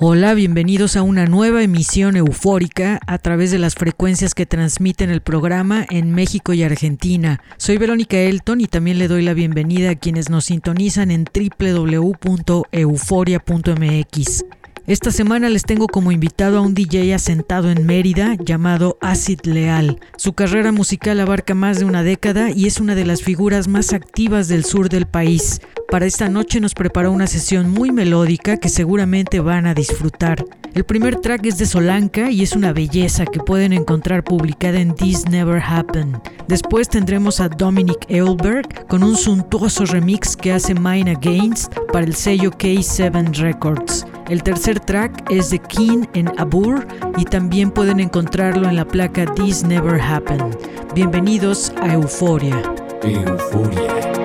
Hola, bienvenidos a una nueva emisión eufórica a través de las frecuencias que transmiten el programa en México y Argentina. Soy Verónica Elton y también le doy la bienvenida a quienes nos sintonizan en www.euforia.mx. Esta semana les tengo como invitado a un DJ asentado en Mérida llamado Acid Leal. Su carrera musical abarca más de una década y es una de las figuras más activas del sur del país. Para esta noche nos preparó una sesión muy melódica que seguramente van a disfrutar. El primer track es de Solanka y es una belleza que pueden encontrar publicada en This Never Happened. Después tendremos a Dominic Eulberg con un suntuoso remix que hace Mine Against para el sello K7 Records. El tercer track es de King en Abur y también pueden encontrarlo en la placa This Never Happened. Bienvenidos a Euforia. Euforia.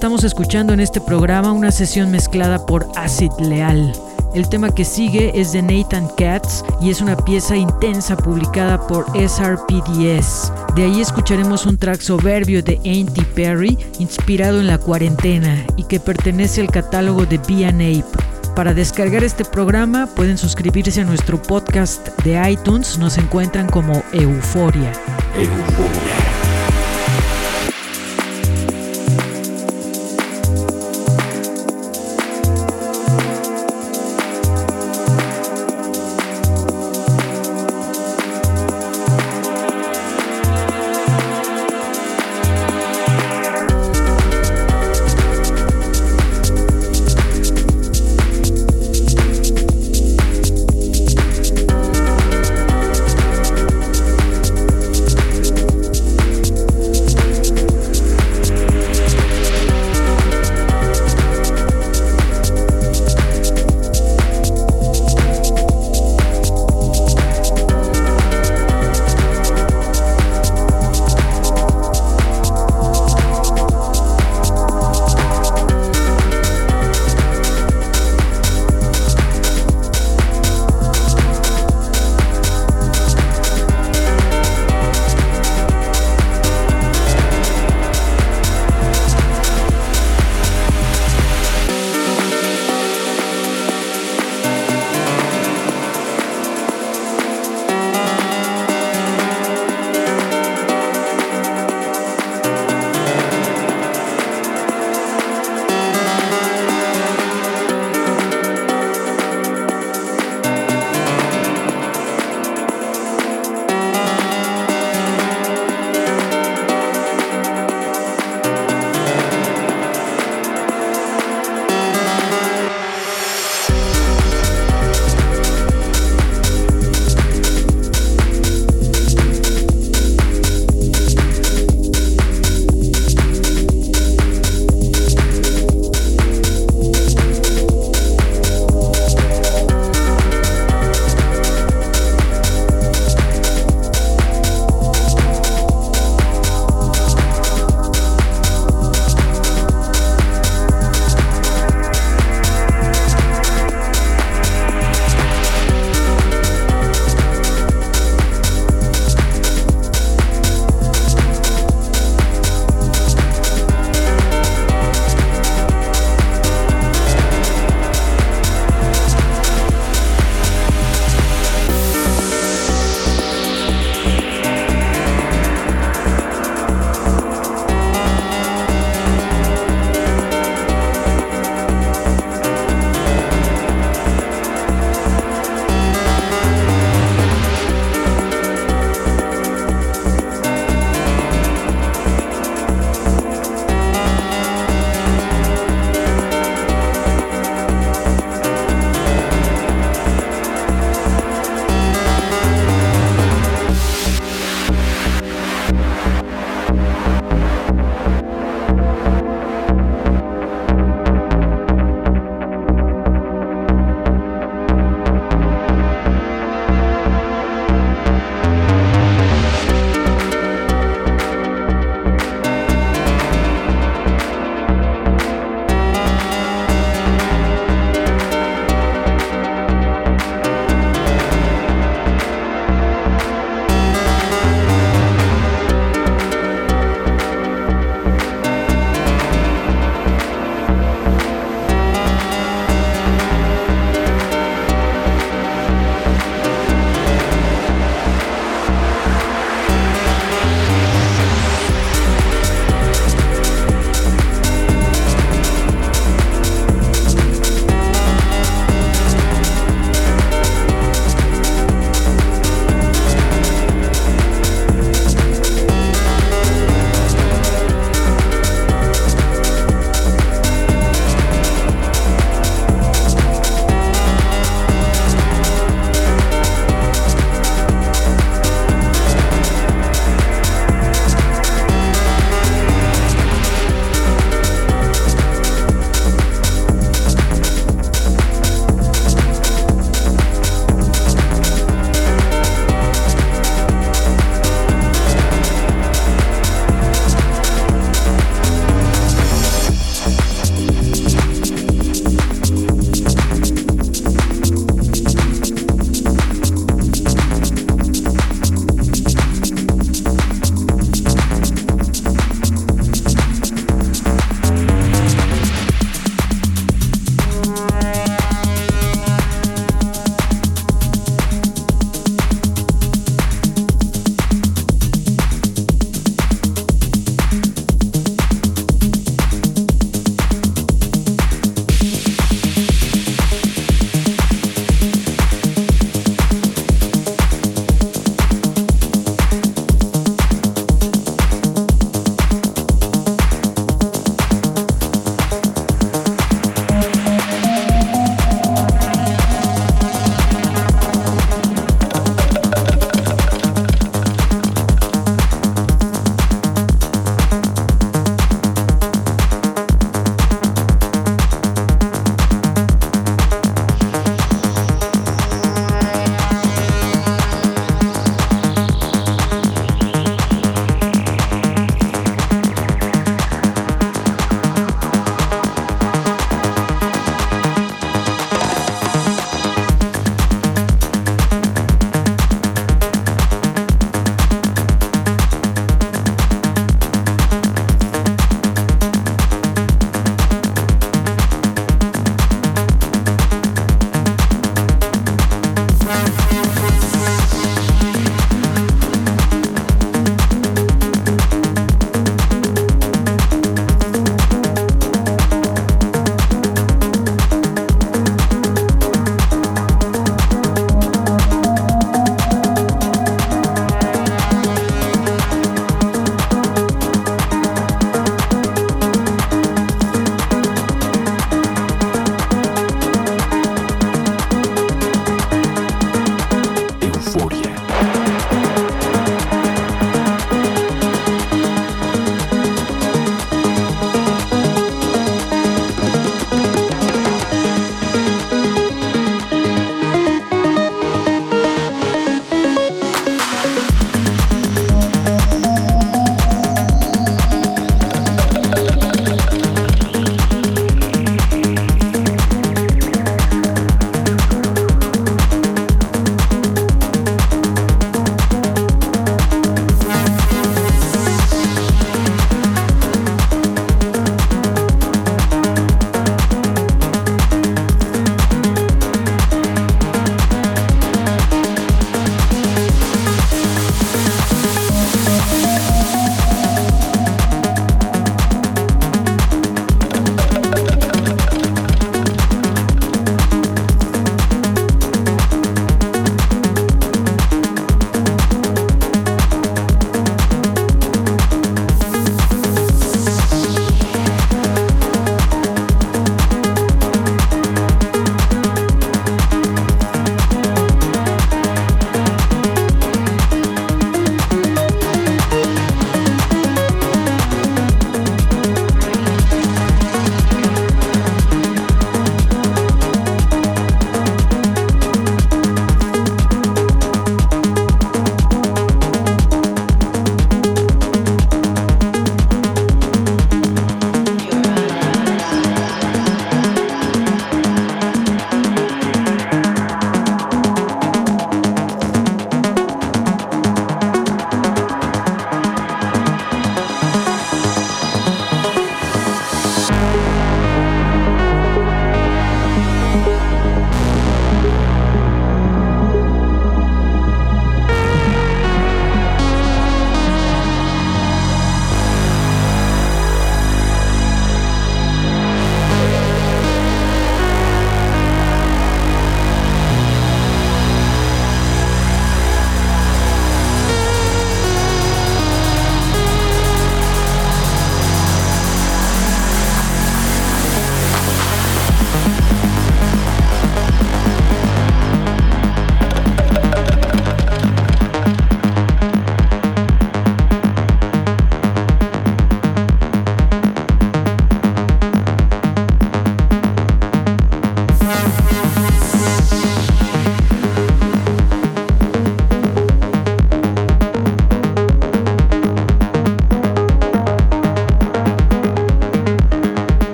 Estamos escuchando en este programa una sesión mezclada por Acid Leal. El tema que sigue es de Nathan Katz y es una pieza intensa publicada por SRPDS. De ahí escucharemos un track soberbio de Auntie Perry inspirado en la cuarentena y que pertenece al catálogo de B&Ape. Para descargar este programa pueden suscribirse a nuestro podcast de iTunes, nos encuentran como. Euforia. Euforia.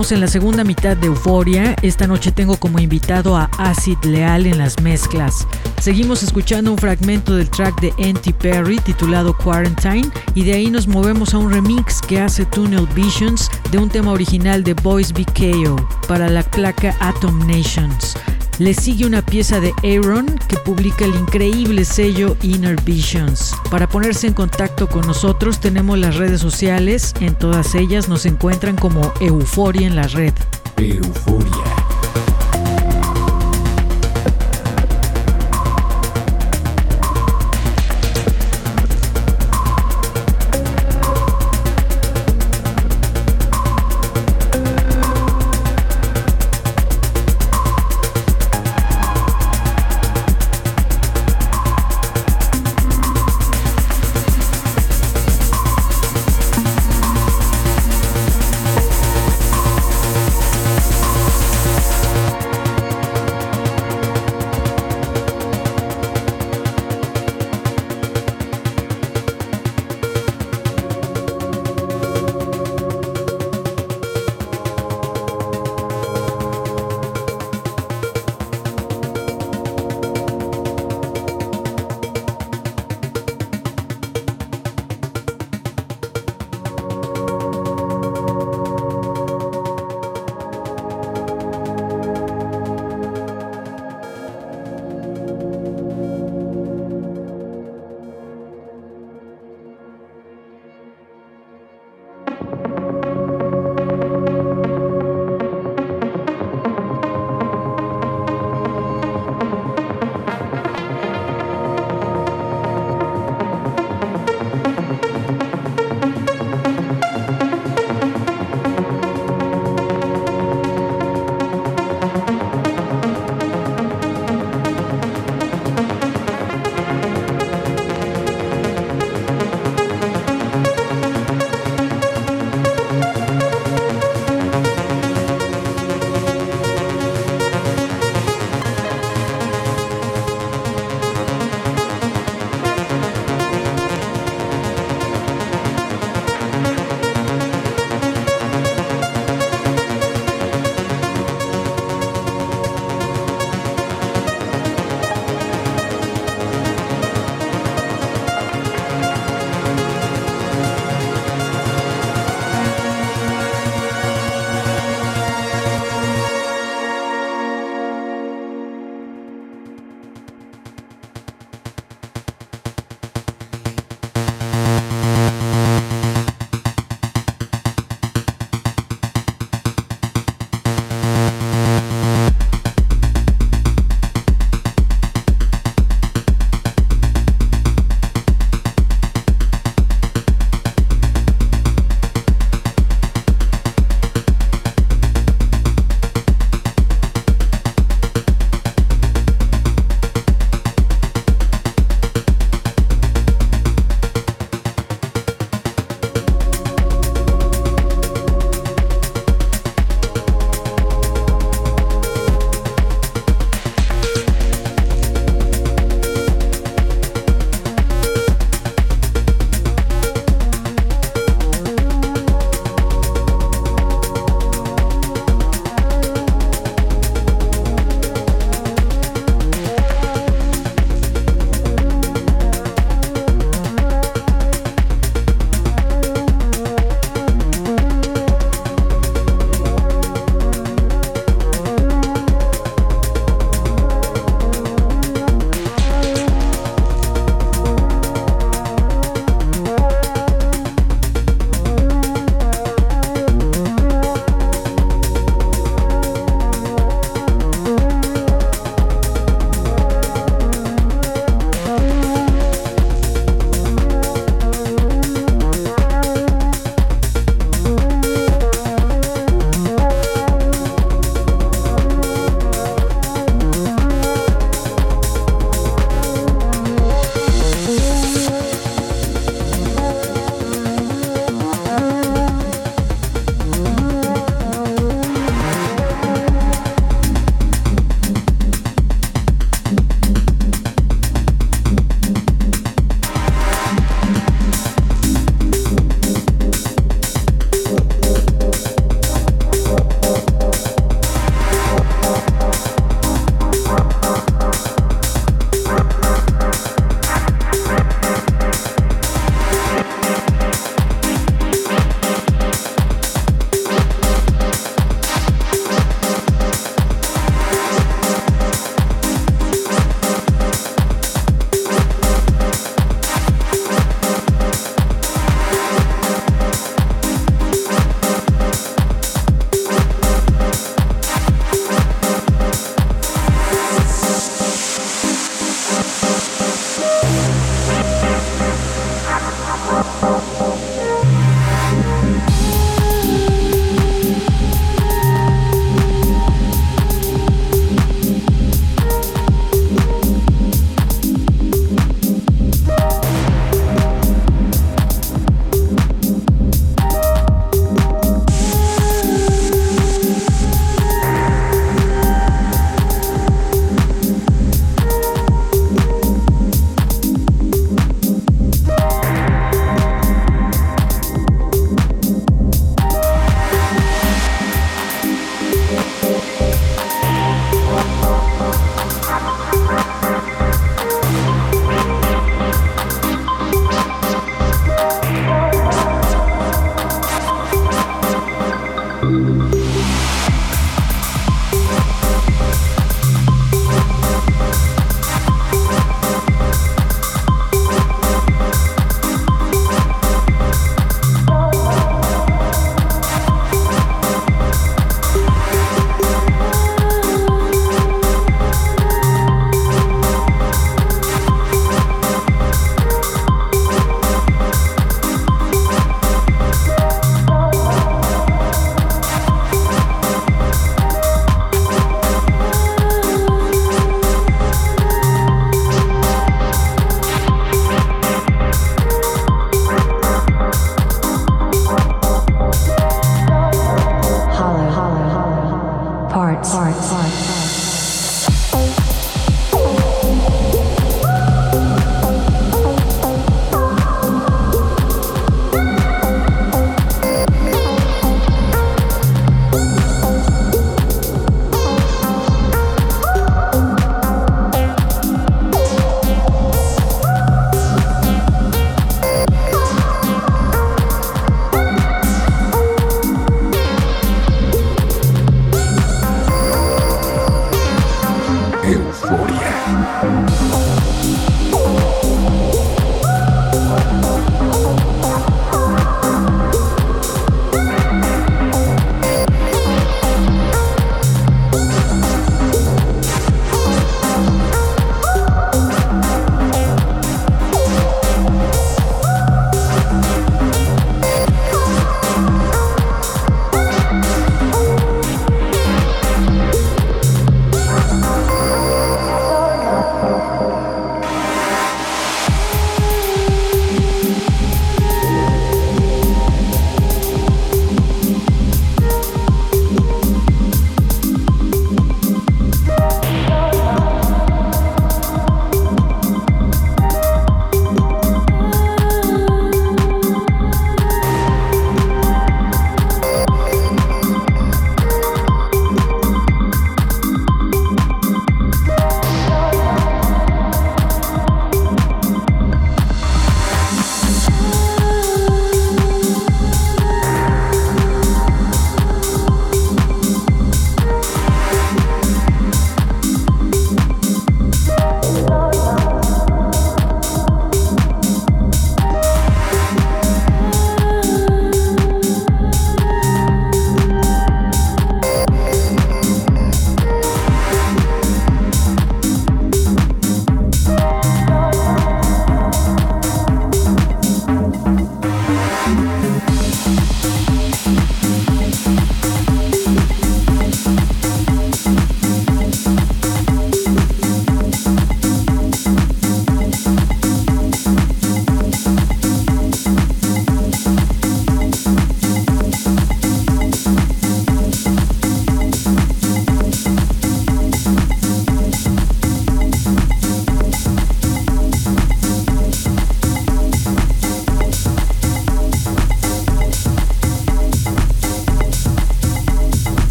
En la segunda mitad de Euforia. Esta noche tengo como invitado a Acid Leal en las mezclas. Seguimos escuchando un fragmento del track de Anti Perry titulado Quarantine y de ahí nos movemos a un remix que hace Tunnel Visions de un tema original de Boys BKO para la placa Atom Nations. Le sigue una pieza de Aaron que publica el increíble sello Inner Visions. Para ponerse en contacto con nosotros tenemos las redes sociales, en todas ellas nos encuentran como Euforia en la red.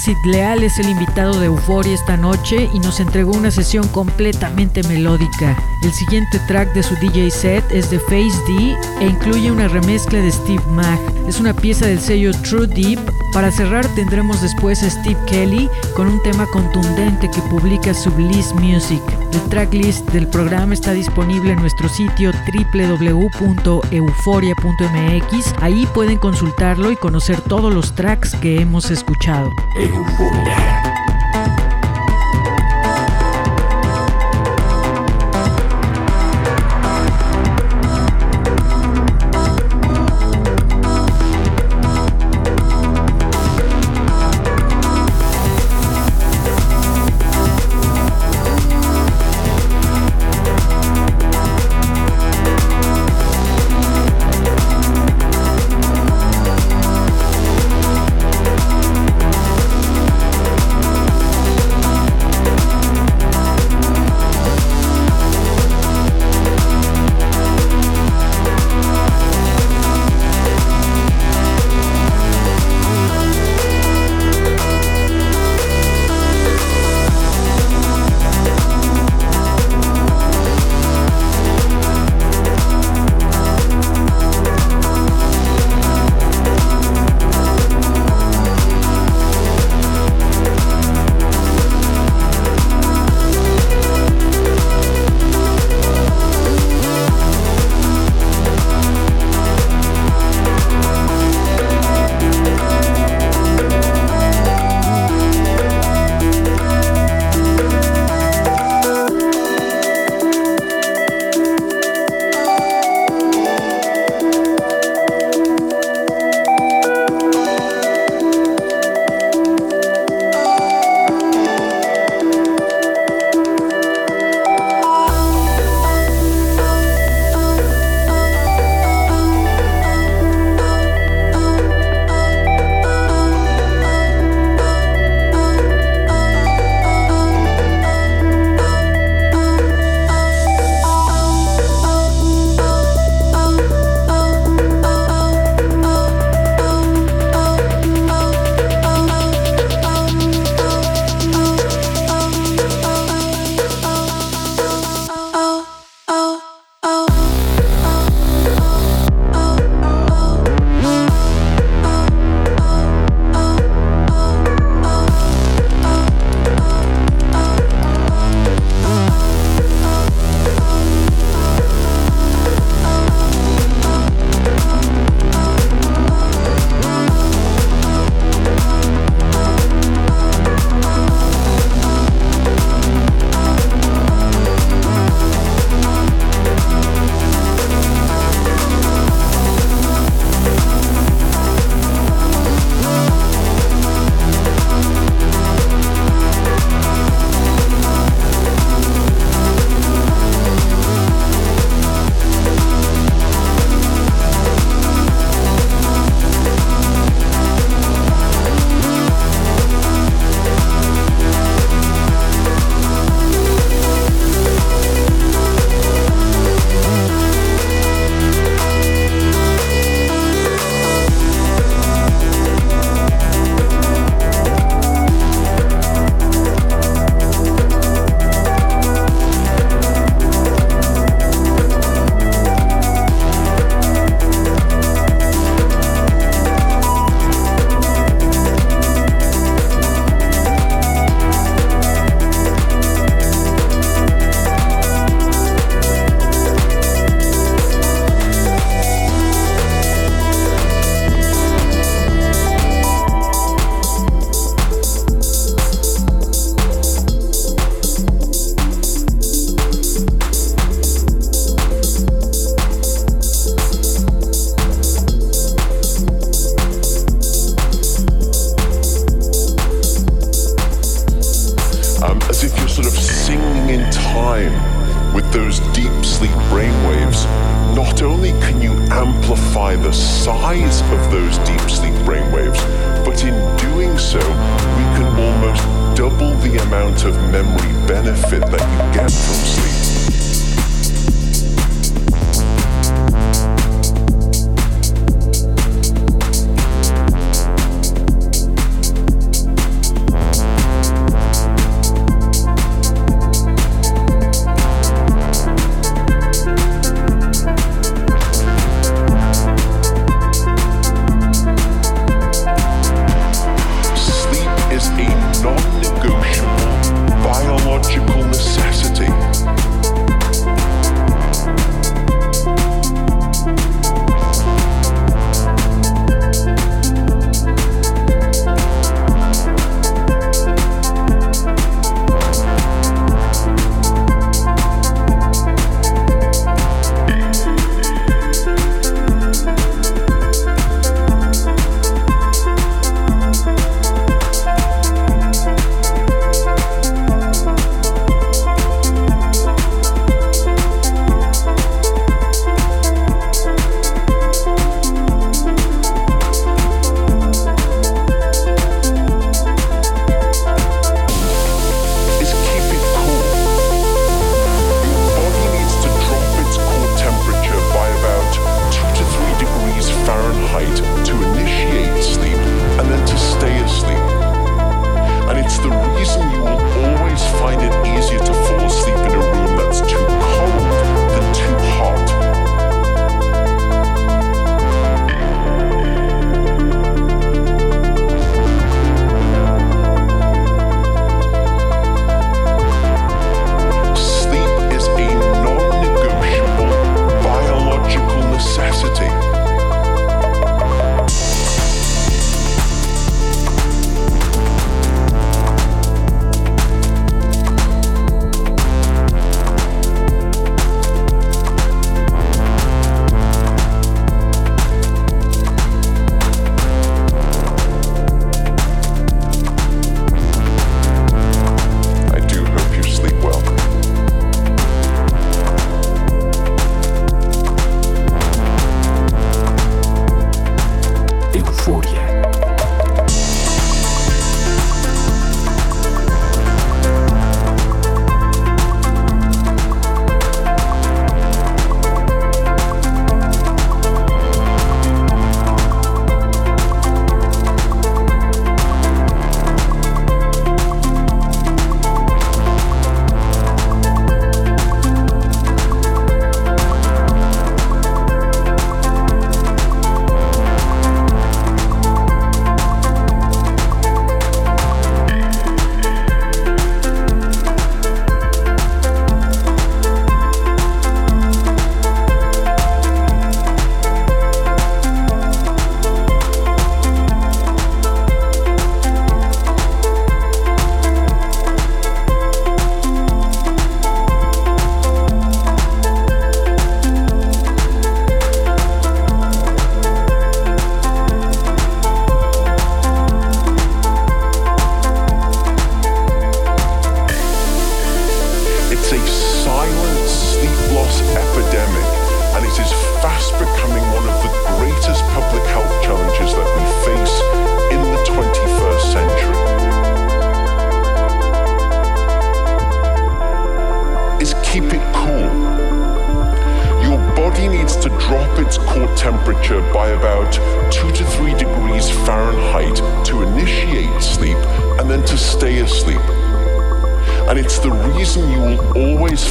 Acid Leal es el invitado de Euphoria esta noche y nos entregó una sesión completamente melódica. El siguiente track de su DJ set es de Face D e incluye una remezcla de Steve Mag. Es una pieza del sello True Deep. Para cerrar tendremos después a Steve Kelly con un tema contundente que publica Bliss Music. El tracklist del programa está disponible en nuestro sitio www.euforia.mx. Ahí pueden consultarlo y conocer todos los tracks que hemos escuchado.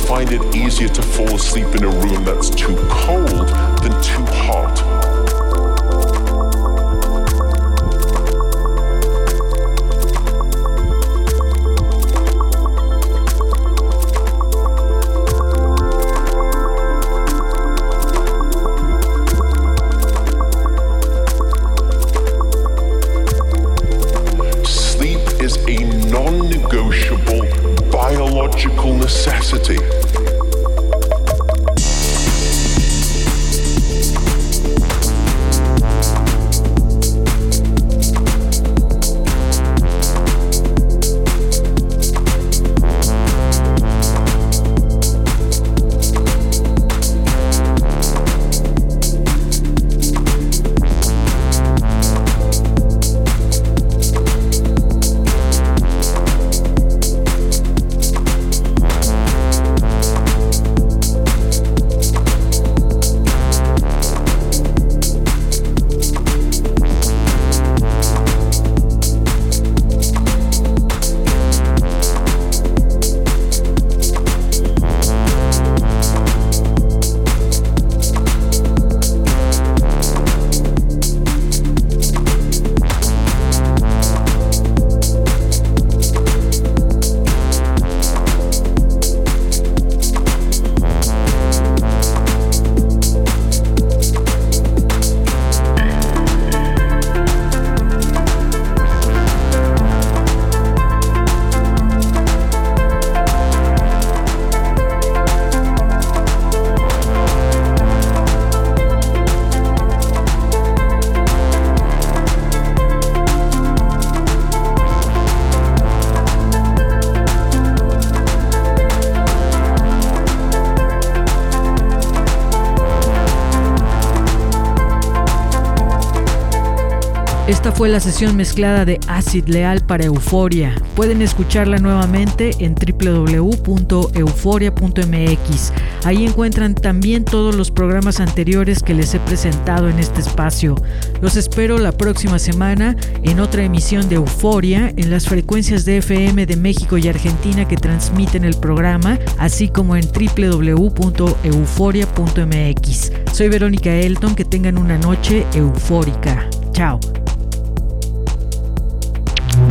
find it easier to fall asleep in a room that's too cold than too hot. Fue la sesión mezclada de Acid Leal para Euforia. Pueden escucharla nuevamente en www.euforia.mx. Ahí encuentran también todos los programas anteriores que les he presentado en este espacio. Los espero la próxima semana en otra emisión de Euforia en las frecuencias de FM de México y Argentina que transmiten el programa, así como en www.euforia.mx. Soy Verónica Elton, que tengan una noche eufórica. Chao.